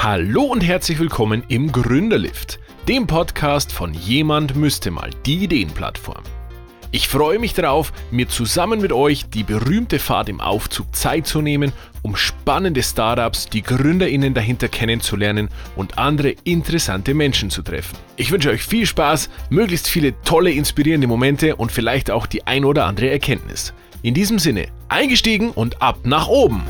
Hallo und herzlich willkommen im Gründerlift, dem Podcast von Jemand müsste mal die Ideenplattform. Ich freue mich darauf, mir zusammen mit euch die berühmte Fahrt im Aufzug Zeit zu nehmen, um spannende Startups, die Gründerinnen dahinter kennenzulernen und andere interessante Menschen zu treffen. Ich wünsche euch viel Spaß, möglichst viele tolle, inspirierende Momente und vielleicht auch die ein oder andere Erkenntnis. In diesem Sinne, eingestiegen und ab nach oben!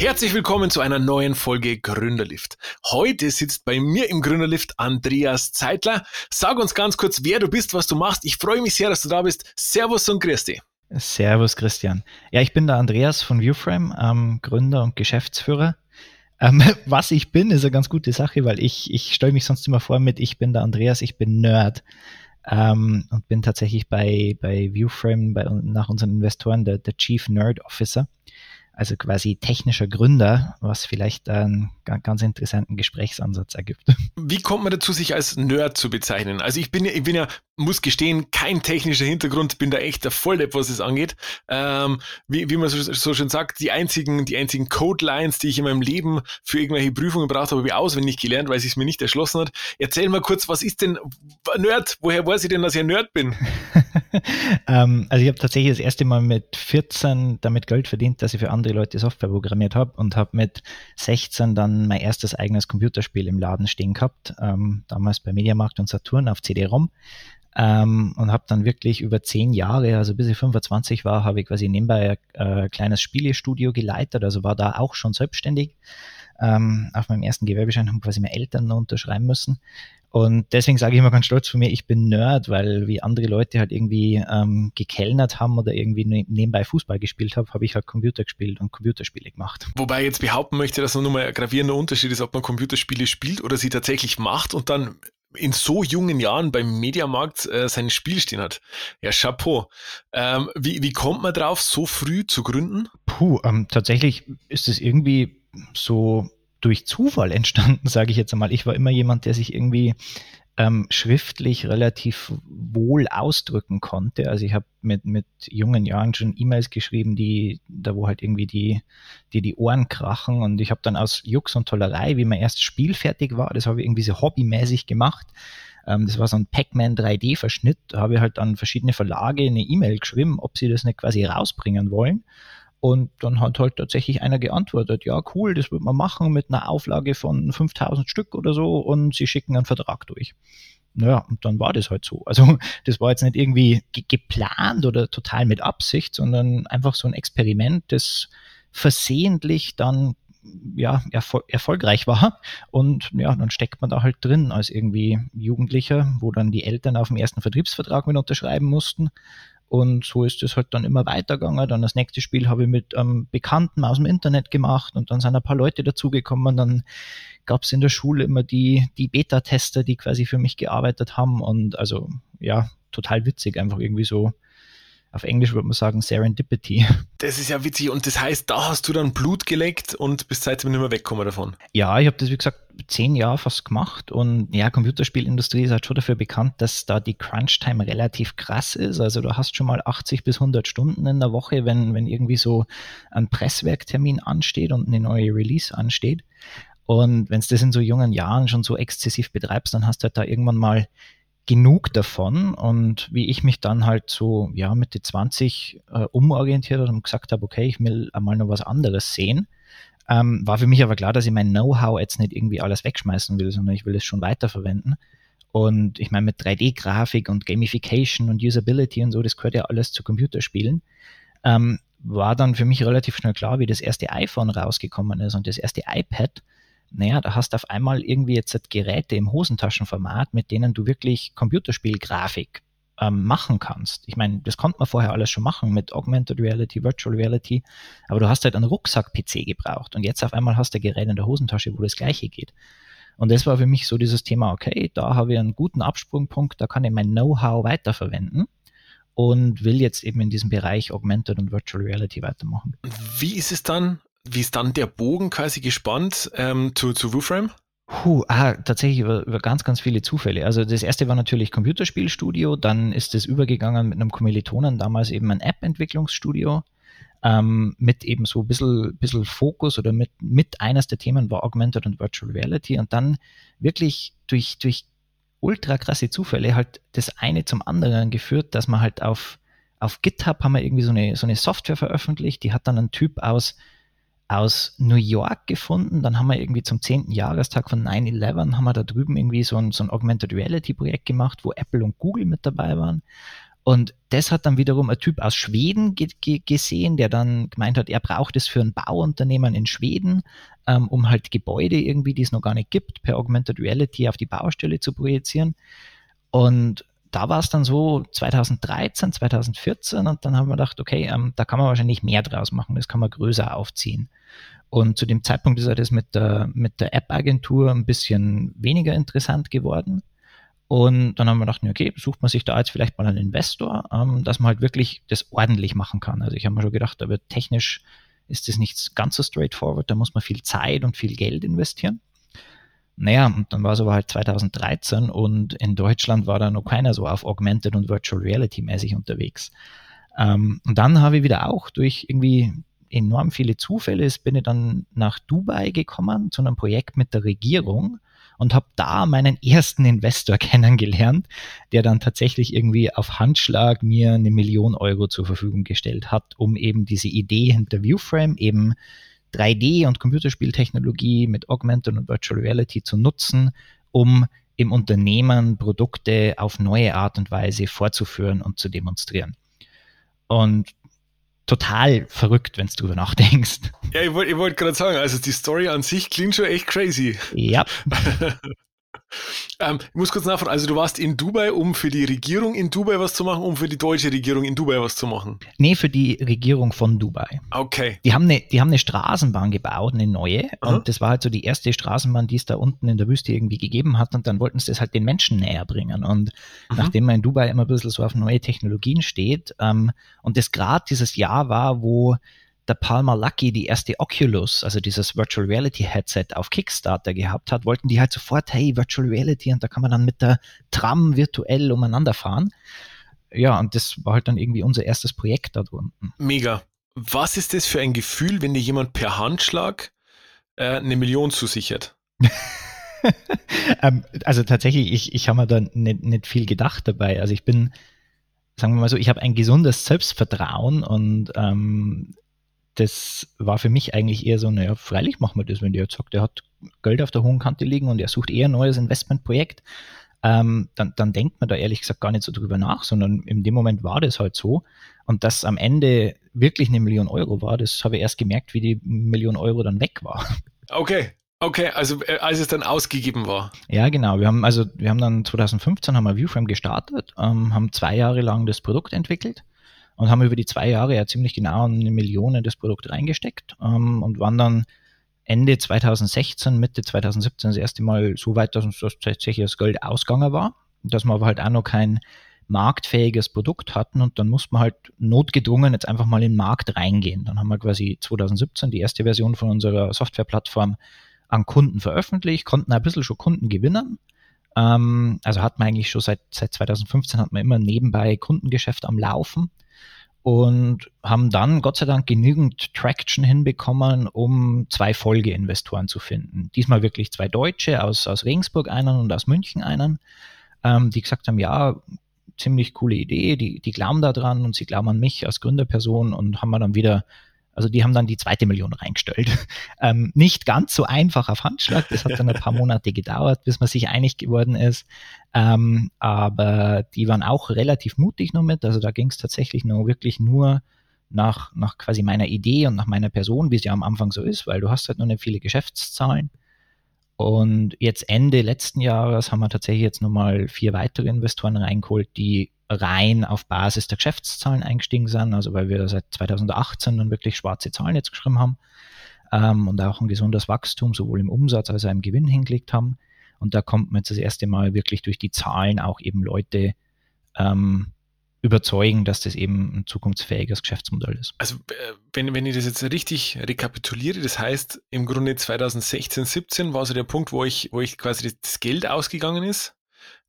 Herzlich willkommen zu einer neuen Folge Gründerlift. Heute sitzt bei mir im Gründerlift Andreas Zeitler. Sag uns ganz kurz, wer du bist, was du machst. Ich freue mich sehr, dass du da bist. Servus und Christi. Servus Christian. Ja, ich bin der Andreas von Viewframe, ähm, Gründer und Geschäftsführer. Ähm, was ich bin, ist eine ganz gute Sache, weil ich, ich stelle mich sonst immer vor mit, ich bin der Andreas, ich bin Nerd. Ähm, und bin tatsächlich bei, bei Viewframe, bei, nach unseren Investoren, der, der Chief Nerd Officer also quasi technischer Gründer, was vielleicht einen ganz interessanten Gesprächsansatz ergibt. Wie kommt man dazu, sich als Nerd zu bezeichnen? Also ich bin ja, ich bin ja, muss gestehen, kein technischer Hintergrund, bin da echt der Volldepp, was es angeht. Ähm, wie, wie man so, so schön sagt, die einzigen, die einzigen Code-Lines, die ich in meinem Leben für irgendwelche Prüfungen braucht habe, habe ich auswendig gelernt, weil es sich mir nicht erschlossen hat. Erzähl mal kurz, was ist denn Nerd? Woher weiß ich denn, dass ich ein Nerd bin? ähm, also ich habe tatsächlich das erste Mal mit 14 damit Geld verdient, dass ich für andere Leute Software programmiert habe und habe mit 16 dann mein erstes eigenes Computerspiel im Laden stehen gehabt, ähm, damals bei Mediamarkt und Saturn auf CD-ROM. Ähm, und habe dann wirklich über zehn Jahre, also bis ich 25 war, habe ich quasi nebenbei ein äh, kleines Spielestudio geleitet, also war da auch schon selbstständig. Ähm, auf meinem ersten Gewerbeschein haben quasi meine Eltern unterschreiben müssen. Und deswegen sage ich immer ganz stolz von mir, ich bin Nerd, weil wie andere Leute halt irgendwie ähm, gekellnert haben oder irgendwie ne-, nebenbei Fußball gespielt haben, habe ich halt Computer gespielt und Computerspiele gemacht. Wobei ich jetzt behaupten möchte, dass nur mal ein gravierender Unterschied ist, ob man Computerspiele spielt oder sie tatsächlich macht und dann in so jungen Jahren beim Mediamarkt äh, sein Spiel stehen hat. Ja, Chapeau. Ähm, wie, wie kommt man drauf, so früh zu gründen? Puh, ähm, tatsächlich ist es irgendwie so durch Zufall entstanden, sage ich jetzt einmal. Ich war immer jemand, der sich irgendwie ähm, schriftlich relativ wohl ausdrücken konnte. Also ich habe mit, mit jungen Jahren schon E-Mails geschrieben, die, da wo halt irgendwie die, die, die Ohren krachen. Und ich habe dann aus Jux und Tollerei, wie mein erstes Spiel fertig war, das habe ich irgendwie so hobbymäßig gemacht. Ähm, das war so ein Pac-Man 3D-Verschnitt. Da habe ich halt an verschiedene Verlage eine E-Mail geschrieben, ob sie das nicht quasi rausbringen wollen. Und dann hat halt tatsächlich einer geantwortet, ja cool, das wird man machen mit einer Auflage von 5000 Stück oder so und sie schicken einen Vertrag durch. Naja, und dann war das halt so. Also das war jetzt nicht irgendwie ge geplant oder total mit Absicht, sondern einfach so ein Experiment, das versehentlich dann ja, erfol erfolgreich war. Und ja, dann steckt man da halt drin als irgendwie Jugendlicher, wo dann die Eltern auf dem ersten Vertriebsvertrag mit unterschreiben mussten. Und so ist es halt dann immer weitergegangen. Dann das nächste Spiel habe ich mit einem Bekannten aus dem Internet gemacht und dann sind ein paar Leute dazugekommen. Dann gab es in der Schule immer die, die Beta-Tester, die quasi für mich gearbeitet haben. Und also ja, total witzig, einfach irgendwie so auf Englisch würde man sagen Serendipity. Das ist ja witzig und das heißt, da hast du dann Blut geleckt und bist seitdem nicht mehr weggekommen davon. Ja, ich habe das wie gesagt zehn Jahre fast gemacht und ja, Computerspielindustrie ist halt schon dafür bekannt, dass da die Crunch-Time relativ krass ist. Also du hast schon mal 80 bis 100 Stunden in der Woche, wenn, wenn irgendwie so ein Presswerktermin ansteht und eine neue Release ansteht. Und wenn du das in so jungen Jahren schon so exzessiv betreibst, dann hast du halt da irgendwann mal genug davon und wie ich mich dann halt so ja Mitte 20 äh, umorientiert habe und gesagt habe, okay, ich will einmal noch was anderes sehen, ähm, war für mich aber klar, dass ich mein Know-how jetzt nicht irgendwie alles wegschmeißen will, sondern ich will es schon weiterverwenden. Und ich meine, mit 3D-Grafik und Gamification und Usability und so, das gehört ja alles zu Computerspielen. Ähm, war dann für mich relativ schnell klar, wie das erste iPhone rausgekommen ist und das erste iPad naja, da hast du auf einmal irgendwie jetzt Geräte im Hosentaschenformat, mit denen du wirklich Computerspielgrafik ähm, machen kannst. Ich meine, das konnte man vorher alles schon machen mit Augmented Reality, Virtual Reality, aber du hast halt einen Rucksack-PC gebraucht und jetzt auf einmal hast du ein Gerät in der Hosentasche, wo das gleiche geht. Und das war für mich so dieses Thema, okay, da habe ich einen guten Absprungpunkt, da kann ich mein Know-how weiterverwenden und will jetzt eben in diesem Bereich Augmented und Virtual Reality weitermachen. Wie ist es dann wie ist dann der Bogen quasi gespannt ähm, zu, zu WooFrame? Puh, ah, tatsächlich über, über ganz, ganz viele Zufälle. Also das erste war natürlich Computerspielstudio, dann ist es übergegangen mit einem Kommilitonen, damals eben ein App-Entwicklungsstudio. ähm, mit eben so ein bisschen, bisschen Fokus oder mit, mit eines der Themen war Augmented und Virtual Reality und dann wirklich durch, durch ultra krasse Zufälle halt das eine zum anderen geführt, dass man halt auf, auf GitHub haben wir irgendwie so eine, so eine Software veröffentlicht, die hat dann ein Typ aus, aus New York gefunden. Dann haben wir irgendwie zum 10. Jahrestag von 9-11 haben wir da drüben irgendwie so ein, so ein Augmented Reality Projekt gemacht, wo Apple und Google mit dabei waren. Und das hat dann wiederum ein Typ aus Schweden ge ge gesehen, der dann gemeint hat, er braucht es für ein Bauunternehmen in Schweden, ähm, um halt Gebäude irgendwie, die es noch gar nicht gibt, per Augmented Reality auf die Baustelle zu projizieren. Und da war es dann so 2013, 2014 und dann haben wir gedacht, okay, ähm, da kann man wahrscheinlich mehr draus machen, das kann man größer aufziehen. Und zu dem Zeitpunkt ist das mit der, mit der App-Agentur ein bisschen weniger interessant geworden. Und dann haben wir gedacht, okay, sucht man sich da jetzt vielleicht mal einen Investor, ähm, dass man halt wirklich das ordentlich machen kann. Also ich habe mir schon gedacht, da wird technisch ist das nicht ganz so straightforward, da muss man viel Zeit und viel Geld investieren. Naja, und dann war es aber halt 2013 und in Deutschland war da noch keiner so auf Augmented und Virtual Reality mäßig unterwegs. Ähm, und dann habe ich wieder auch durch irgendwie enorm viele Zufälle, bin ich dann nach Dubai gekommen zu einem Projekt mit der Regierung und habe da meinen ersten Investor kennengelernt, der dann tatsächlich irgendwie auf Handschlag mir eine Million Euro zur Verfügung gestellt hat, um eben diese Idee hinter Viewframe eben 3D- und Computerspieltechnologie mit Augmented und Virtual Reality zu nutzen, um im Unternehmen Produkte auf neue Art und Weise vorzuführen und zu demonstrieren. Und total verrückt, wenn du drüber nachdenkst. Ja, ich wollte wollt gerade sagen, also die Story an sich klingt schon echt crazy. Ja. Ähm, ich muss kurz nachfragen, also du warst in Dubai, um für die Regierung in Dubai was zu machen, um für die deutsche Regierung in Dubai was zu machen? Nee, für die Regierung von Dubai. Okay. Die haben eine, die haben eine Straßenbahn gebaut, eine neue. Aha. Und das war halt so die erste Straßenbahn, die es da unten in der Wüste irgendwie gegeben hat. Und dann wollten sie das halt den Menschen näher bringen. Und mhm. nachdem man in Dubai immer ein bisschen so auf neue Technologien steht, ähm, und das gerade dieses Jahr war, wo der Palmer Lucky die erste Oculus, also dieses Virtual Reality Headset auf Kickstarter gehabt hat, wollten die halt sofort, hey, Virtual Reality und da kann man dann mit der Tram virtuell umeinander fahren. Ja, und das war halt dann irgendwie unser erstes Projekt da drunten. Mega. Was ist das für ein Gefühl, wenn dir jemand per Handschlag äh, eine Million zusichert? ähm, also tatsächlich, ich, ich habe mir da nicht, nicht viel gedacht dabei. Also ich bin, sagen wir mal so, ich habe ein gesundes Selbstvertrauen und ähm, das war für mich eigentlich eher so, naja, freilich machen wir das, wenn der jetzt sagt, er hat Geld auf der hohen Kante liegen und er sucht eher ein neues Investmentprojekt, ähm, dann, dann denkt man da ehrlich gesagt gar nicht so drüber nach, sondern in dem Moment war das halt so. Und dass am Ende wirklich eine Million Euro war, das habe ich erst gemerkt, wie die Million Euro dann weg war. Okay. Okay, also äh, als es dann ausgegeben war. Ja, genau. Wir haben also wir haben dann 2015 haben wir Viewframe gestartet, ähm, haben zwei Jahre lang das Produkt entwickelt und haben über die zwei Jahre ja ziemlich genau eine Million in das Produkt reingesteckt ähm, und waren dann Ende 2016, Mitte 2017 das erste Mal so weit, dass uns das tatsächlich das Geld ausgegangen war, dass wir aber halt auch noch kein marktfähiges Produkt hatten und dann musste man halt notgedrungen jetzt einfach mal in den Markt reingehen. Dann haben wir quasi 2017 die erste Version von unserer Softwareplattform an Kunden veröffentlicht, konnten ein bisschen schon Kunden gewinnen. Ähm, also hat man eigentlich schon seit, seit 2015 hat man immer nebenbei Kundengeschäft am Laufen und haben dann Gott sei Dank genügend Traction hinbekommen, um zwei Folgeinvestoren zu finden. Diesmal wirklich zwei Deutsche aus, aus Regensburg einen und aus München einen, ähm, die gesagt haben, ja, ziemlich coole Idee, die, die glauben da dran und sie glauben an mich als Gründerperson und haben wir dann wieder also die haben dann die zweite Million reingestellt. Ähm, nicht ganz so einfach auf Handschlag. Das hat dann ein paar Monate gedauert, bis man sich einig geworden ist. Ähm, aber die waren auch relativ mutig noch mit. Also da ging es tatsächlich nur wirklich nur nach, nach quasi meiner Idee und nach meiner Person, wie es ja am Anfang so ist, weil du hast halt noch nicht viele Geschäftszahlen. Und jetzt Ende letzten Jahres haben wir tatsächlich jetzt nochmal vier weitere Investoren reingeholt, die rein auf Basis der Geschäftszahlen eingestiegen sind, also weil wir seit 2018 dann wirklich schwarze Zahlen jetzt geschrieben haben ähm, und auch ein gesundes Wachstum sowohl im Umsatz als auch im Gewinn hingelegt haben. Und da kommt man jetzt das erste Mal wirklich durch die Zahlen auch eben Leute ähm, überzeugen, dass das eben ein zukunftsfähiges Geschäftsmodell ist. Also äh, wenn, wenn ich das jetzt richtig rekapituliere, das heißt im Grunde 2016, 17 war so der Punkt, wo ich, wo ich quasi das Geld ausgegangen ist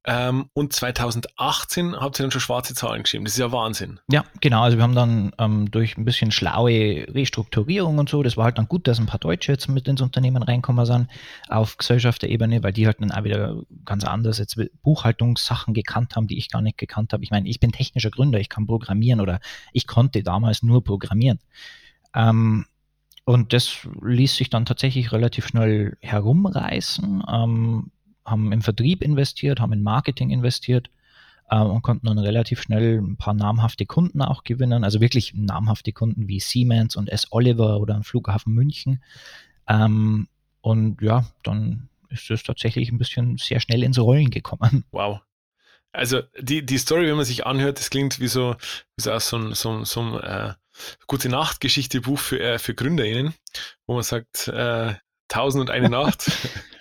Ähm, und 2018 habt ihr dann schon schwarze Zahlen geschrieben. Das ist ja Wahnsinn. Ja, genau. Also wir haben dann ähm, durch ein bisschen schlaue Restrukturierung und so, das war halt dann gut, dass ein paar Deutsche jetzt mit ins Unternehmen reinkommen sind auf Gesellschafterebene, weil die halt dann auch wieder ganz anders jetzt Buchhaltungssachen gekannt haben, die ich gar nicht gekannt habe. Ich meine, ich bin technischer Gründer, ich kann programmieren oder ich konnte damals nur programmieren. Ähm, und das ließ sich dann tatsächlich relativ schnell herumreißen. Ähm, haben im Vertrieb investiert, haben in Marketing investiert äh, und konnten dann relativ schnell ein paar namhafte Kunden auch gewinnen. Also wirklich namhafte Kunden wie Siemens und S. Oliver oder am Flughafen München. Ähm, und ja, dann ist es tatsächlich ein bisschen sehr schnell ins Rollen gekommen. Wow. Also die, die Story, wenn man sich anhört, das klingt wie so, wie so, so, so, so ein äh, gute Nacht-Geschichte-Buch für, äh, für GründerInnen, wo man sagt, äh, Tausend und eine Nacht.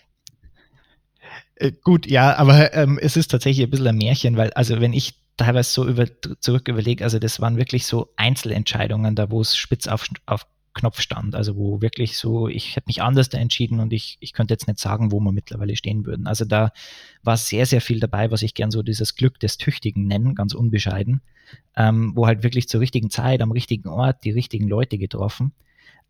Äh, gut, ja, aber ähm, es ist tatsächlich ein bisschen ein Märchen, weil, also wenn ich teilweise so über, zurück überlege, also das waren wirklich so Einzelentscheidungen, da wo es spitz auf, auf Knopf stand, also wo wirklich so, ich hätte mich anders da entschieden und ich, ich könnte jetzt nicht sagen, wo wir mittlerweile stehen würden. Also da war sehr, sehr viel dabei, was ich gern so dieses Glück des Tüchtigen nenne, ganz unbescheiden, ähm, wo halt wirklich zur richtigen Zeit, am richtigen Ort die richtigen Leute getroffen.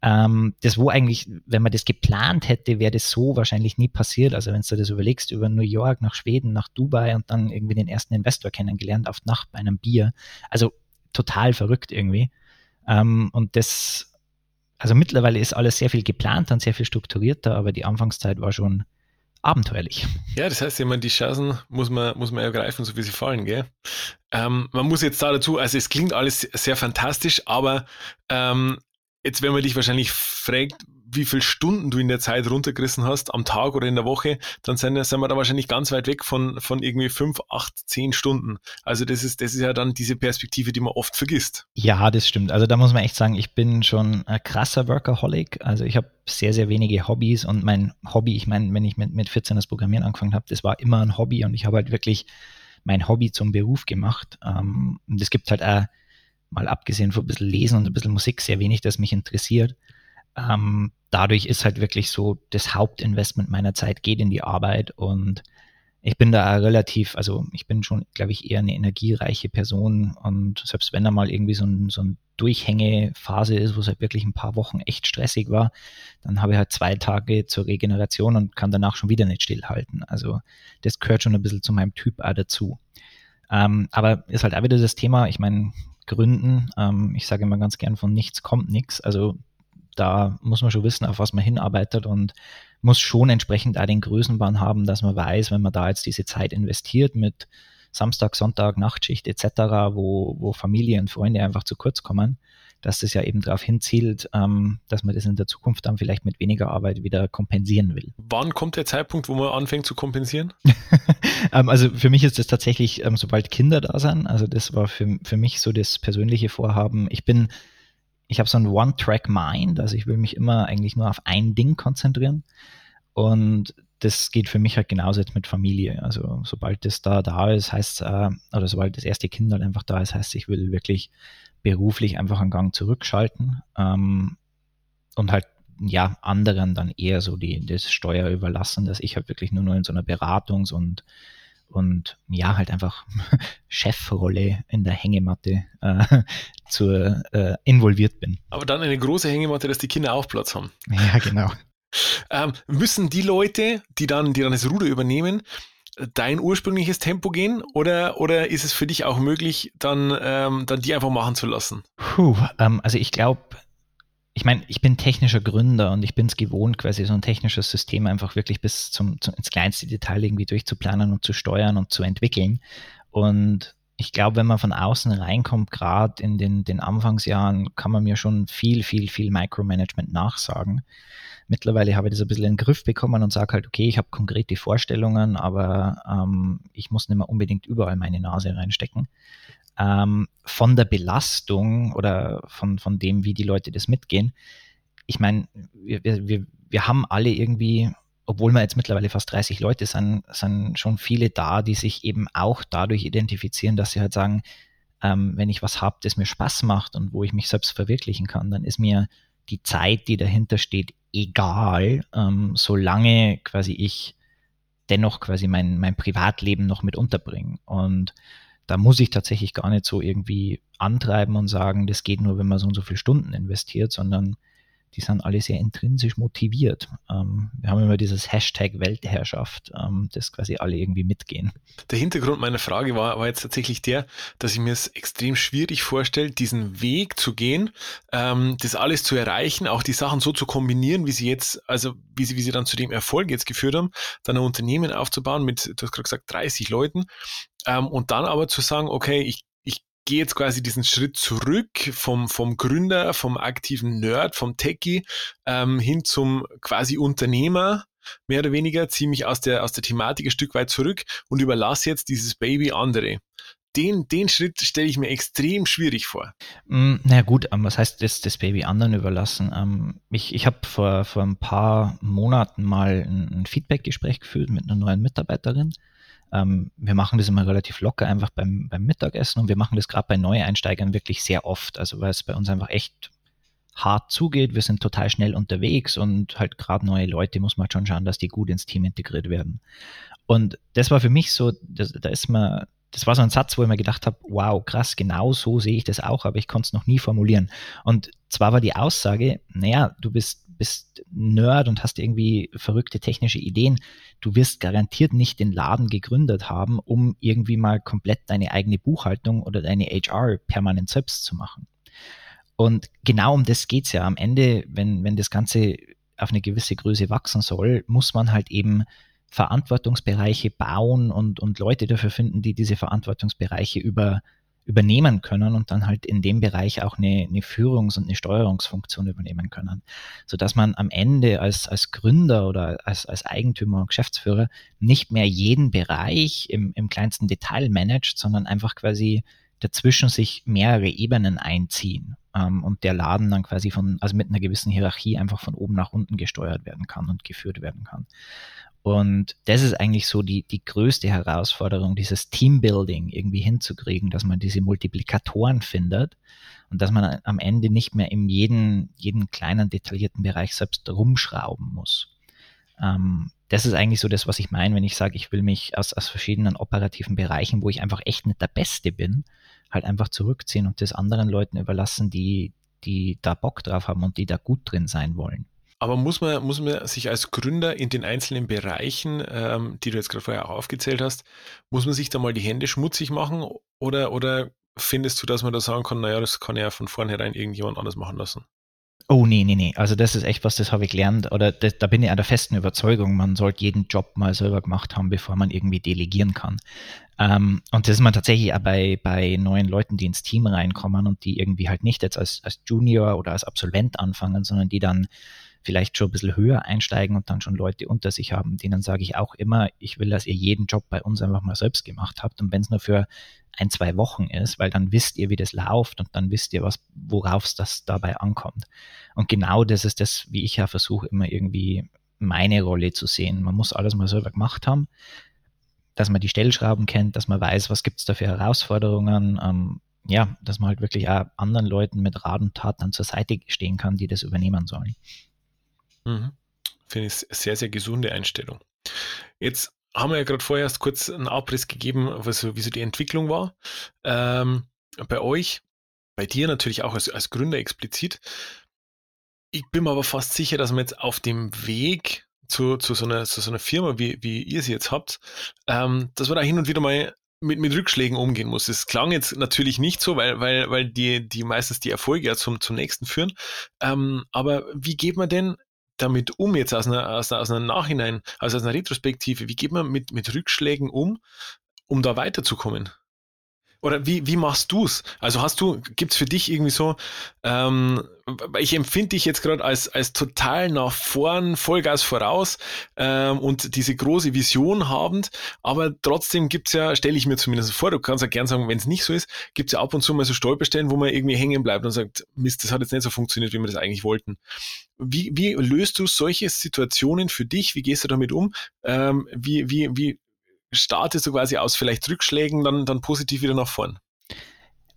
Ähm, das, wo eigentlich, wenn man das geplant hätte, wäre das so wahrscheinlich nie passiert. Also wenn du das überlegst, über New York nach Schweden, nach Dubai und dann irgendwie den ersten Investor kennengelernt auf Nacht bei einem Bier. Also total verrückt irgendwie. Ähm, und das, also mittlerweile ist alles sehr viel geplant und sehr viel strukturierter, aber die Anfangszeit war schon abenteuerlich. Ja, das heißt, immer die Chancen muss man, muss man ergreifen, so wie sie fallen, gell? Ähm, man muss jetzt da dazu, also es klingt alles sehr fantastisch, aber ähm, Jetzt, wenn man dich wahrscheinlich fragt, wie viele Stunden du in der Zeit runtergerissen hast, am Tag oder in der Woche, dann sind, sind wir da wahrscheinlich ganz weit weg von, von irgendwie fünf, acht, zehn Stunden. Also das ist, das ist ja dann diese Perspektive, die man oft vergisst. Ja, das stimmt. Also da muss man echt sagen, ich bin schon ein krasser Workaholic. Also ich habe sehr, sehr wenige Hobbys und mein Hobby, ich meine, wenn ich mit, mit 14 das Programmieren angefangen habe, das war immer ein Hobby und ich habe halt wirklich mein Hobby zum Beruf gemacht. Ähm, und es gibt halt auch mal abgesehen von ein bisschen Lesen und ein bisschen Musik, sehr wenig, das mich interessiert. Ähm, dadurch ist halt wirklich so, das Hauptinvestment meiner Zeit geht in die Arbeit und ich bin da relativ, also ich bin schon, glaube ich, eher eine energiereiche Person und selbst wenn da mal irgendwie so ein, so ein Durchhängephase ist, wo es halt wirklich ein paar Wochen echt stressig war, dann habe ich halt zwei Tage zur Regeneration und kann danach schon wieder nicht stillhalten. Also das gehört schon ein bisschen zu meinem Typ auch dazu. Ähm, aber ist halt auch wieder das Thema, ich meine, Gründen. Ähm, ich sage immer ganz gern, von nichts kommt nichts. Also da muss man schon wissen, auf was man hinarbeitet und muss schon entsprechend auch den Größenbahn haben, dass man weiß, wenn man da jetzt diese Zeit investiert mit Samstag, Sonntag, Nachtschicht etc., wo, wo Familie und Freunde einfach zu kurz kommen, dass das ja eben darauf hinzielt, ähm, dass man das in der Zukunft dann vielleicht mit weniger Arbeit wieder kompensieren will. Wann kommt der Zeitpunkt, wo man anfängt zu kompensieren? ähm, also für mich ist das tatsächlich, ähm, sobald Kinder da sind. Also das war für, für mich so das persönliche Vorhaben. Ich bin, ich habe so ein One-Track-Mind, also ich will mich immer eigentlich nur auf ein Ding konzentrieren. Und das geht für mich halt genauso jetzt mit Familie. Also sobald das da da ist, heißt äh, oder sobald das erste Kind halt einfach da ist, heißt ich will wirklich beruflich einfach einen Gang zurückschalten ähm, und halt ja anderen dann eher so die das Steuer überlassen, dass ich halt wirklich nur noch in so einer Beratungs- und und ja, halt einfach Chefrolle in der Hängematte äh, zur, äh, involviert bin. Aber dann eine große Hängematte, dass die Kinder auch Platz haben. Ja, genau. ähm, müssen die Leute, die dann, die dann das Ruder übernehmen, dein ursprüngliches Tempo gehen oder, oder ist es für dich auch möglich, dann, ähm, dann die einfach machen zu lassen? Puh, ähm, also ich glaube, ich meine, ich bin technischer Gründer und ich bin es gewohnt, quasi so ein technisches System einfach wirklich bis zum, zum, ins kleinste Detail irgendwie durchzuplanen und zu steuern und zu entwickeln. Und ich glaube, wenn man von außen reinkommt, gerade in den, den Anfangsjahren, kann man mir schon viel, viel, viel Micromanagement nachsagen. Mittlerweile habe ich das ein bisschen in den Griff bekommen und sage halt, okay, ich habe konkrete Vorstellungen, aber ähm, ich muss nicht mehr unbedingt überall meine Nase reinstecken. Ähm, von der Belastung oder von, von dem, wie die Leute das mitgehen, ich meine, wir, wir, wir haben alle irgendwie, obwohl wir jetzt mittlerweile fast 30 Leute sind, sind schon viele da, die sich eben auch dadurch identifizieren, dass sie halt sagen, ähm, wenn ich was habe, das mir Spaß macht und wo ich mich selbst verwirklichen kann, dann ist mir die Zeit, die dahinter steht, egal, ähm, solange quasi ich dennoch quasi mein, mein Privatleben noch mit unterbringen. Und da muss ich tatsächlich gar nicht so irgendwie antreiben und sagen, das geht nur, wenn man so und so viele Stunden investiert, sondern die sind alle sehr intrinsisch motiviert. Ähm, wir haben immer dieses Hashtag Weltherrschaft, ähm, das quasi alle irgendwie mitgehen. Der Hintergrund meiner Frage war, war jetzt tatsächlich der, dass ich mir es extrem schwierig vorstelle, diesen Weg zu gehen, ähm, das alles zu erreichen, auch die Sachen so zu kombinieren, wie sie jetzt, also wie sie, wie sie dann zu dem Erfolg jetzt geführt haben, dann ein Unternehmen aufzubauen mit, du hast gerade gesagt, 30 Leuten ähm, und dann aber zu sagen, okay, ich gehe jetzt quasi diesen Schritt zurück vom, vom Gründer, vom aktiven Nerd, vom Techie ähm, hin zum quasi Unternehmer, mehr oder weniger, ziehe mich aus der, aus der Thematik ein Stück weit zurück und überlasse jetzt dieses Baby andere. Den, den Schritt stelle ich mir extrem schwierig vor. Mm, na gut, ähm, was heißt das, das Baby anderen überlassen? Ähm, ich ich habe vor, vor ein paar Monaten mal ein, ein Feedback-Gespräch geführt mit einer neuen Mitarbeiterin ähm, wir machen das immer relativ locker einfach beim, beim Mittagessen und wir machen das gerade bei Neueinsteigern wirklich sehr oft. Also weil es bei uns einfach echt hart zugeht. Wir sind total schnell unterwegs und halt gerade neue Leute muss man halt schon schauen, dass die gut ins Team integriert werden. Und das war für mich so, das, da ist man, das war so ein Satz, wo ich mir gedacht habe, wow, krass, genau so sehe ich das auch, aber ich konnte es noch nie formulieren. Und zwar war die Aussage, naja, du bist bist Nerd und hast irgendwie verrückte technische Ideen, du wirst garantiert nicht den Laden gegründet haben, um irgendwie mal komplett deine eigene Buchhaltung oder deine HR permanent selbst zu machen. Und genau um das geht es ja. Am Ende, wenn, wenn das Ganze auf eine gewisse Größe wachsen soll, muss man halt eben Verantwortungsbereiche bauen und, und Leute dafür finden, die diese Verantwortungsbereiche über, übernehmen können und dann halt in dem Bereich auch eine, eine Führungs- und eine Steuerungsfunktion übernehmen können. Sodass man am Ende als, als Gründer oder als, als Eigentümer und Geschäftsführer nicht mehr jeden Bereich im, im kleinsten Detail managt, sondern einfach quasi dazwischen sich mehrere Ebenen einziehen ähm, und der Laden dann quasi von, also mit einer gewissen Hierarchie einfach von oben nach unten gesteuert werden kann und geführt werden kann. Und das ist eigentlich so die, die größte Herausforderung, dieses Teambuilding irgendwie hinzukriegen, dass man diese Multiplikatoren findet und dass man am Ende nicht mehr in jeden, jeden kleinen detaillierten Bereich selbst rumschrauben muss. Ähm, das ist eigentlich so das, was ich meine, wenn ich sage, ich will mich aus, aus verschiedenen operativen Bereichen, wo ich einfach echt nicht der Beste bin, halt einfach zurückziehen und das anderen Leuten überlassen, die, die da Bock drauf haben und die da gut drin sein wollen. Aber muss man, muss man sich als Gründer in den einzelnen Bereichen, ähm, die du jetzt gerade vorher auch aufgezählt hast, muss man sich da mal die Hände schmutzig machen oder, oder findest du, dass man da sagen kann, naja, das kann ja von vornherein irgendjemand anders machen lassen? Oh, nee, nee, nee. Also das ist echt was, das habe ich gelernt. Oder das, da bin ich an der festen Überzeugung, man sollte jeden Job mal selber gemacht haben, bevor man irgendwie delegieren kann. Ähm, und das ist man tatsächlich auch bei, bei neuen Leuten, die ins Team reinkommen und die irgendwie halt nicht jetzt als, als Junior oder als Absolvent anfangen, sondern die dann vielleicht schon ein bisschen höher einsteigen und dann schon Leute unter sich haben. Denen sage ich auch immer, ich will, dass ihr jeden Job bei uns einfach mal selbst gemacht habt. Und wenn es nur für ein, zwei Wochen ist, weil dann wisst ihr, wie das läuft und dann wisst ihr, was, worauf es das dabei ankommt. Und genau das ist das, wie ich ja versuche, immer irgendwie meine Rolle zu sehen. Man muss alles mal selber gemacht haben, dass man die Stellschrauben kennt, dass man weiß, was gibt es da für Herausforderungen, ähm, ja, dass man halt wirklich auch anderen Leuten mit Rat und Tat dann zur Seite stehen kann, die das übernehmen sollen. Mhm. Finde ich sehr, sehr gesunde Einstellung. Jetzt haben wir ja gerade vorher erst kurz einen Abriss gegeben, was, wie so die Entwicklung war. Ähm, bei euch, bei dir natürlich auch als, als Gründer explizit. Ich bin mir aber fast sicher, dass man jetzt auf dem Weg zu, zu, so, einer, zu so einer Firma, wie, wie ihr sie jetzt habt, ähm, dass man da hin und wieder mal mit, mit Rückschlägen umgehen muss. Es klang jetzt natürlich nicht so, weil, weil, weil die, die meistens die Erfolge ja zum, zum nächsten führen. Ähm, aber wie geht man denn damit um, jetzt aus einer, aus einer, aus einer Nachhinein, also aus einer Retrospektive? Wie geht man mit, mit Rückschlägen um, um da weiterzukommen? Oder wie, wie machst du es? Also hast du, gibt es für dich irgendwie so, ähm, ich empfinde dich jetzt gerade als, als total nach vorn, Vollgas voraus ähm, und diese große Vision habend, aber trotzdem gibt es ja, stelle ich mir zumindest vor, du kannst ja gern sagen, wenn es nicht so ist, gibt es ja ab und zu mal so Stolperstellen, wo man irgendwie hängen bleibt und sagt, Mist, das hat jetzt nicht so funktioniert, wie wir das eigentlich wollten. Wie, wie löst du solche Situationen für dich? Wie gehst du damit um? Ähm, wie, wie, wie startest du quasi aus vielleicht Rückschlägen dann, dann positiv wieder nach vorn?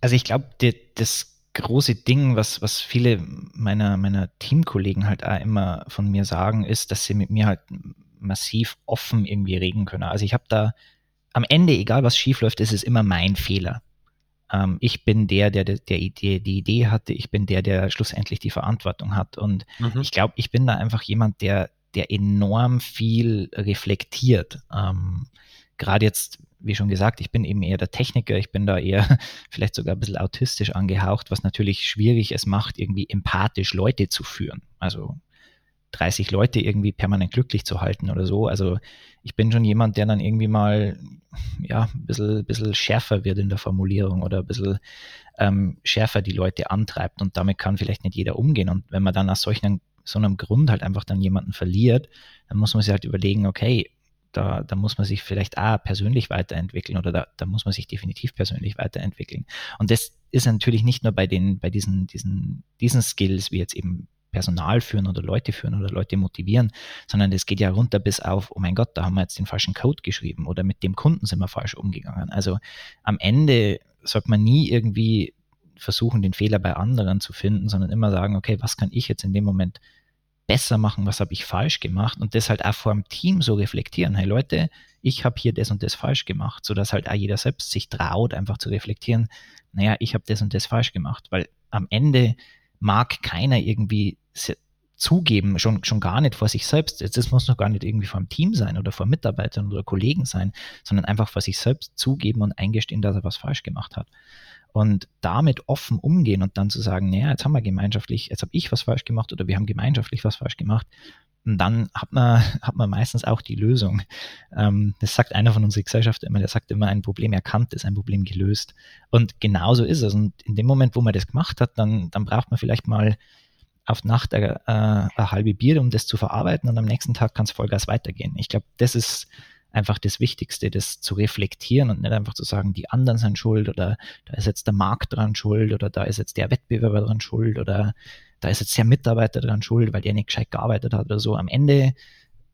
Also ich glaube, das große Ding, was, was viele meiner, meiner Teamkollegen halt auch immer von mir sagen, ist, dass sie mit mir halt massiv offen irgendwie reden können. Also ich habe da am Ende, egal was schief läuft, ist es immer mein Fehler. Ähm, ich bin der, der, der, der Idee, die Idee hatte, ich bin der, der schlussendlich die Verantwortung hat. Und mhm. ich glaube, ich bin da einfach jemand, der, der enorm viel reflektiert. Ähm, Gerade jetzt, wie schon gesagt, ich bin eben eher der Techniker, ich bin da eher vielleicht sogar ein bisschen autistisch angehaucht, was natürlich schwierig es macht, irgendwie empathisch Leute zu führen. Also 30 Leute irgendwie permanent glücklich zu halten oder so. Also ich bin schon jemand, der dann irgendwie mal ja, ein bisschen, bisschen schärfer wird in der Formulierung oder ein bisschen ähm, schärfer die Leute antreibt und damit kann vielleicht nicht jeder umgehen. Und wenn man dann aus solchen, so einem Grund halt einfach dann jemanden verliert, dann muss man sich halt überlegen, okay, da, da muss man sich vielleicht auch persönlich weiterentwickeln oder da, da muss man sich definitiv persönlich weiterentwickeln. Und das ist natürlich nicht nur bei den, bei diesen, diesen, diesen Skills, wie jetzt eben Personal führen oder Leute führen oder Leute motivieren, sondern es geht ja runter bis auf, oh mein Gott, da haben wir jetzt den falschen Code geschrieben oder mit dem Kunden sind wir falsch umgegangen. Also am Ende sollte man nie irgendwie versuchen, den Fehler bei anderen zu finden, sondern immer sagen, okay, was kann ich jetzt in dem Moment besser machen, was habe ich falsch gemacht und das halt auch vor dem Team so reflektieren. Hey Leute, ich habe hier das und das falsch gemacht, sodass halt auch jeder selbst sich traut, einfach zu reflektieren, naja, ich habe das und das falsch gemacht, weil am Ende mag keiner irgendwie zugeben, schon, schon gar nicht vor sich selbst. Das muss noch gar nicht irgendwie vor dem Team sein oder vor Mitarbeitern oder Kollegen sein, sondern einfach vor sich selbst zugeben und eingestehen, dass er was falsch gemacht hat. Und damit offen umgehen und dann zu sagen, naja, jetzt haben wir gemeinschaftlich, jetzt habe ich was falsch gemacht oder wir haben gemeinschaftlich was falsch gemacht. Und dann hat man, hat man meistens auch die Lösung. Ähm, das sagt einer von unserer Gesellschaft immer, der sagt immer, ein Problem erkannt ist ein Problem gelöst. Und genauso ist es. Und in dem Moment, wo man das gemacht hat, dann, dann braucht man vielleicht mal auf Nacht äh, eine halbe Bier, um das zu verarbeiten und am nächsten Tag kann es Vollgas weitergehen. Ich glaube, das ist einfach das Wichtigste, das zu reflektieren und nicht einfach zu sagen, die anderen sind schuld oder da ist jetzt der Markt dran schuld oder da ist jetzt der Wettbewerber dran schuld oder da ist jetzt der Mitarbeiter dran schuld, weil der nicht gescheit gearbeitet hat oder so. Am Ende,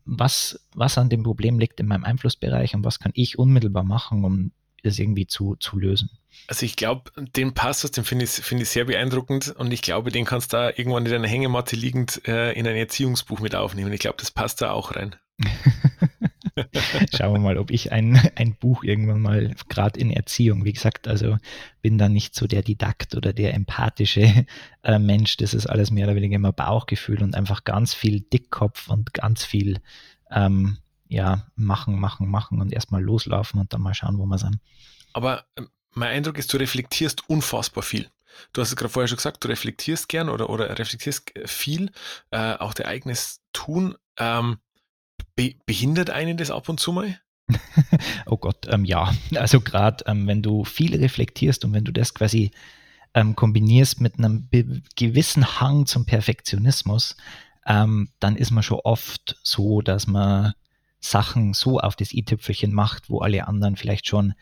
was, was an dem Problem liegt in meinem Einflussbereich und was kann ich unmittelbar machen, um das irgendwie zu, zu lösen. Also ich glaube, den Passus, den finde ich, find ich sehr beeindruckend und ich glaube, den kannst du da irgendwann in deiner Hängematte liegend äh, in ein Erziehungsbuch mit aufnehmen. Ich glaube, das passt da auch rein. Schauen wir mal, ob ich ein, ein Buch irgendwann mal, gerade in Erziehung, wie gesagt, also bin da nicht so der Didakt oder der empathische äh, Mensch. Das ist alles mehr oder weniger immer Bauchgefühl und einfach ganz viel Dickkopf und ganz viel ähm, ja, machen, machen, machen und erstmal loslaufen und dann mal schauen, wo wir sind. Aber ähm, mein Eindruck ist, du reflektierst unfassbar viel. Du hast es gerade vorher schon gesagt, du reflektierst gern oder, oder reflektierst viel, äh, auch dein eigenes Tun. Ähm, be behindert einen das ab und zu mal? oh Gott, ähm, ja. Also gerade ähm, wenn du viel reflektierst und wenn du das quasi ähm, kombinierst mit einem gewissen Hang zum Perfektionismus, ähm, dann ist man schon oft so, dass man Sachen so auf das i-Tüpfelchen macht, wo alle anderen vielleicht schon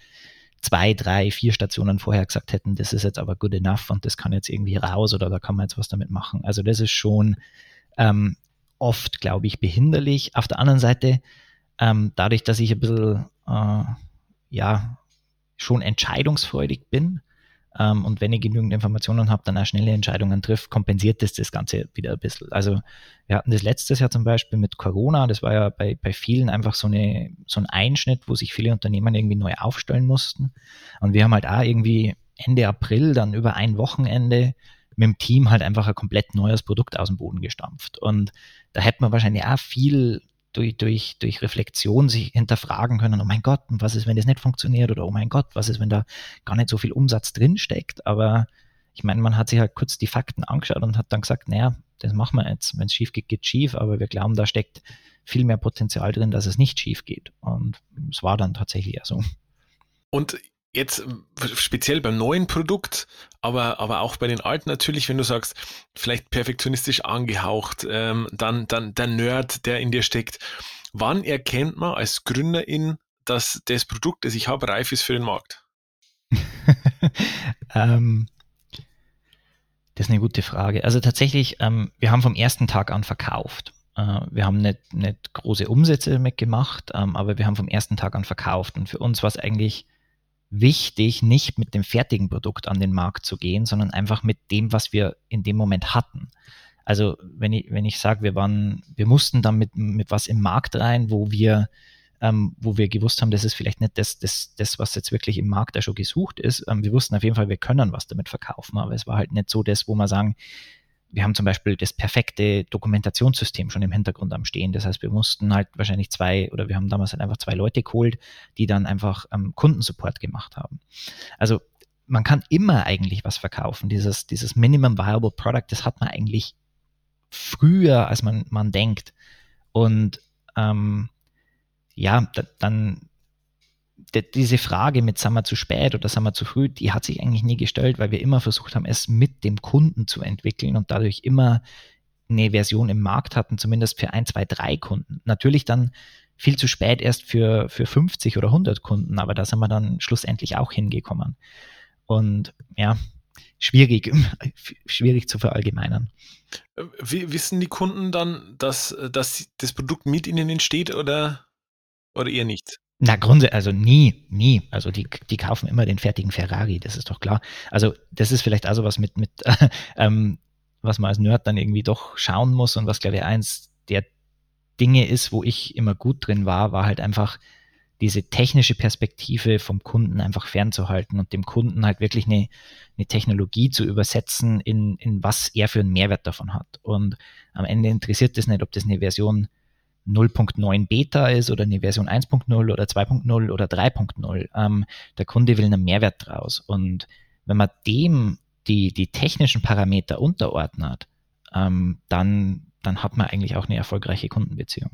zwei, drei, vier Stationen vorher gesagt hätten, das ist jetzt aber good enough und das kann jetzt irgendwie raus oder da kann man jetzt was damit machen. Also das ist schon ähm, oft, glaube ich, behinderlich. Auf der anderen Seite, ähm, dadurch, dass ich ein bisschen, äh, ja, schon entscheidungsfreudig bin, ähm, und wenn ich genügend Informationen habe, dann auch schnelle Entscheidungen trifft, kompensiert das das Ganze wieder ein bisschen. Also wir hatten das letztes Jahr zum Beispiel mit Corona, das war ja bei, bei vielen einfach so, eine, so ein Einschnitt, wo sich viele Unternehmen irgendwie neu aufstellen mussten. Und wir haben halt auch irgendwie Ende April dann über ein Wochenende mit dem Team halt einfach ein komplett neues Produkt aus dem Boden gestampft. Und da hätte man wahrscheinlich auch viel durch, durch, durch Reflexion sich hinterfragen können, oh mein Gott, was ist, wenn das nicht funktioniert? Oder oh mein Gott, was ist, wenn da gar nicht so viel Umsatz drinsteckt? Aber ich meine, man hat sich halt kurz die Fakten angeschaut und hat dann gesagt, naja, das machen wir jetzt. Wenn es schief geht, geht schief, aber wir glauben, da steckt viel mehr Potenzial drin, dass es nicht schief geht. Und es war dann tatsächlich ja so. Und jetzt speziell beim neuen Produkt, aber, aber auch bei den alten natürlich, wenn du sagst, vielleicht perfektionistisch angehaucht, ähm, dann, dann der Nerd, der in dir steckt. Wann erkennt man als Gründerin, dass das Produkt, das ich habe, reif ist für den Markt? ähm, das ist eine gute Frage. Also tatsächlich, ähm, wir haben vom ersten Tag an verkauft. Äh, wir haben nicht, nicht große Umsätze damit gemacht, ähm, aber wir haben vom ersten Tag an verkauft. Und für uns war es eigentlich wichtig, nicht mit dem fertigen Produkt an den Markt zu gehen, sondern einfach mit dem, was wir in dem Moment hatten. Also wenn ich, wenn ich sage, wir waren, wir mussten dann mit, mit was im Markt rein, wo wir, ähm, wo wir gewusst haben, das ist vielleicht nicht das, das, das, was jetzt wirklich im Markt da schon gesucht ist. Ähm, wir wussten auf jeden Fall, wir können was damit verkaufen, aber es war halt nicht so das, wo wir sagen, wir haben zum Beispiel das perfekte Dokumentationssystem schon im Hintergrund am Stehen. Das heißt, wir mussten halt wahrscheinlich zwei oder wir haben damals halt einfach zwei Leute geholt, die dann einfach ähm, Kundensupport gemacht haben. Also man kann immer eigentlich was verkaufen. Dieses, dieses Minimum Viable Product, das hat man eigentlich früher, als man, man denkt. Und ähm, ja, da, dann diese Frage mit, sind wir zu spät oder sind wir zu früh, die hat sich eigentlich nie gestellt, weil wir immer versucht haben, es mit dem Kunden zu entwickeln und dadurch immer eine Version im Markt hatten, zumindest für ein, zwei, drei Kunden. Natürlich dann viel zu spät erst für, für 50 oder 100 Kunden, aber da sind wir dann schlussendlich auch hingekommen. Und ja, schwierig, schwierig zu verallgemeinern. Wie wissen die Kunden dann, dass, dass das Produkt mit ihnen entsteht oder, oder eher nicht? Na, Grunde, also nie, nie. Also die, die kaufen immer den fertigen Ferrari, das ist doch klar. Also das ist vielleicht also was mit, mit ähm, was man als Nerd dann irgendwie doch schauen muss und was, glaube ich, eins der Dinge ist, wo ich immer gut drin war, war halt einfach diese technische Perspektive vom Kunden einfach fernzuhalten und dem Kunden halt wirklich eine, eine Technologie zu übersetzen, in, in was er für einen Mehrwert davon hat. Und am Ende interessiert es nicht, ob das eine Version 0.9 Beta ist oder eine Version 1.0 oder 2.0 oder 3.0. Ähm, der Kunde will einen Mehrwert draus. Und wenn man dem die, die technischen Parameter unterordnet, ähm, dann, dann hat man eigentlich auch eine erfolgreiche Kundenbeziehung.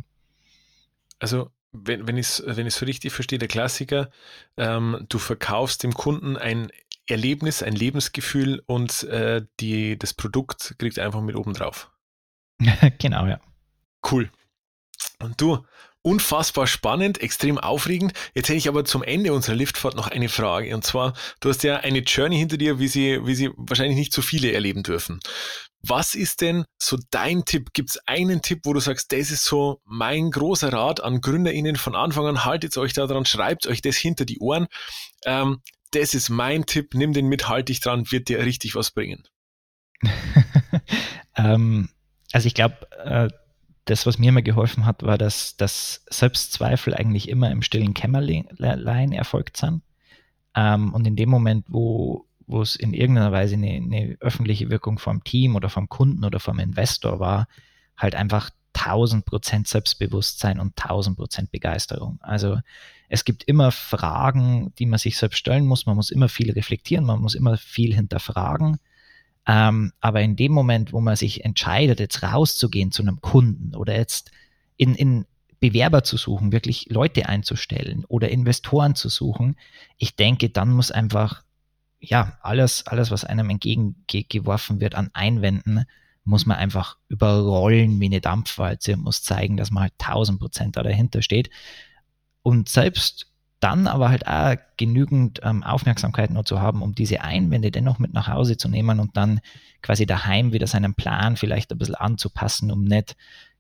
Also wenn, wenn ich es wenn ich's richtig verstehe, der Klassiker, ähm, du verkaufst dem Kunden ein Erlebnis, ein Lebensgefühl und äh, die, das Produkt kriegt einfach mit oben drauf. genau, ja. Cool. Und du, unfassbar spannend, extrem aufregend. Jetzt hätte ich aber zum Ende unserer Liftfahrt noch eine Frage. Und zwar, du hast ja eine Journey hinter dir, wie sie, wie sie wahrscheinlich nicht so viele erleben dürfen. Was ist denn so dein Tipp? Gibt es einen Tipp, wo du sagst, das ist so mein großer Rat an GründerInnen von Anfang an, haltet euch da dran, schreibt euch das hinter die Ohren. Ähm, das ist mein Tipp, nimm den mit, halt dich dran, wird dir richtig was bringen. ähm, also ich glaube, äh, das, was mir immer geholfen hat, war, dass, dass Selbstzweifel eigentlich immer im stillen Kämmerlein erfolgt sind. Ähm, und in dem Moment, wo, wo es in irgendeiner Weise eine, eine öffentliche Wirkung vom Team oder vom Kunden oder vom Investor war, halt einfach 1000 Prozent Selbstbewusstsein und 1000 Prozent Begeisterung. Also es gibt immer Fragen, die man sich selbst stellen muss. Man muss immer viel reflektieren, man muss immer viel hinterfragen. Ähm, aber in dem Moment, wo man sich entscheidet, jetzt rauszugehen zu einem Kunden oder jetzt in, in Bewerber zu suchen, wirklich Leute einzustellen oder Investoren zu suchen, ich denke, dann muss einfach, ja, alles, alles, was einem entgegengeworfen wird an Einwänden, muss man einfach überrollen wie eine Dampfwalze, muss zeigen, dass man halt 1000 Prozent da dahinter steht. Und selbst dann aber halt auch genügend ähm, Aufmerksamkeit noch zu haben, um diese Einwände dennoch mit nach Hause zu nehmen und dann quasi daheim wieder seinen Plan vielleicht ein bisschen anzupassen, um nicht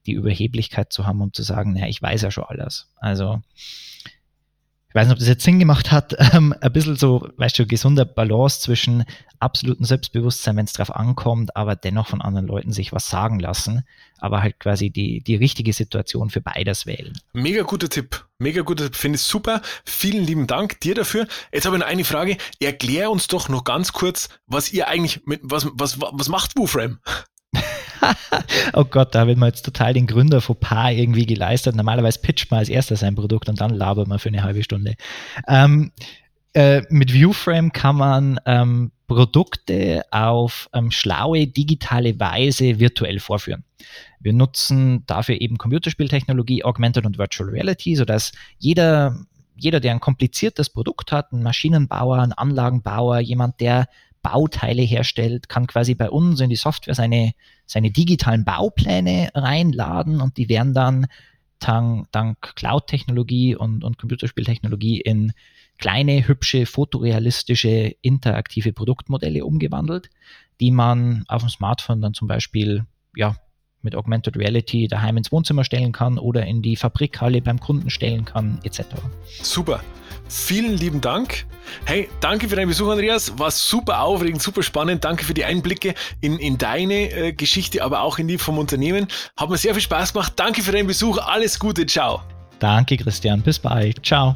die Überheblichkeit zu haben, um zu sagen, naja, ich weiß ja schon alles. Also ich weiß nicht, ob das jetzt Sinn gemacht hat, ähm, ein bisschen so, weißt du, gesunder Balance zwischen absolutem Selbstbewusstsein, wenn es drauf ankommt, aber dennoch von anderen Leuten sich was sagen lassen, aber halt quasi die, die richtige Situation für beides wählen. Mega guter Tipp. Mega guter Tipp. Finde ich super. Vielen lieben Dank dir dafür. Jetzt habe ich noch eine Frage. Erklär uns doch noch ganz kurz, was ihr eigentlich mit, was, was, was macht WooFrame? oh Gott, da haben wir jetzt total den Gründer vor Paar irgendwie geleistet. Normalerweise pitcht man als erster sein Produkt und dann labert man für eine halbe Stunde. Ähm, äh, mit Viewframe kann man ähm, Produkte auf ähm, schlaue digitale Weise virtuell vorführen. Wir nutzen dafür eben Computerspieltechnologie, Augmented und Virtual Reality, sodass jeder, jeder, der ein kompliziertes Produkt hat, ein Maschinenbauer, ein Anlagenbauer, jemand, der Bauteile herstellt, kann quasi bei uns in die Software seine, seine digitalen Baupläne reinladen und die werden dann dank, dank Cloud-Technologie und, und Computerspieltechnologie in kleine, hübsche, fotorealistische, interaktive Produktmodelle umgewandelt, die man auf dem Smartphone dann zum Beispiel ja, mit Augmented Reality daheim ins Wohnzimmer stellen kann oder in die Fabrikhalle beim Kunden stellen kann, etc. Super. Vielen lieben Dank. Hey, danke für deinen Besuch, Andreas. War super aufregend, super spannend. Danke für die Einblicke in, in deine äh, Geschichte, aber auch in die vom Unternehmen. Hat mir sehr viel Spaß gemacht. Danke für deinen Besuch. Alles Gute. Ciao. Danke, Christian. Bis bald. Ciao.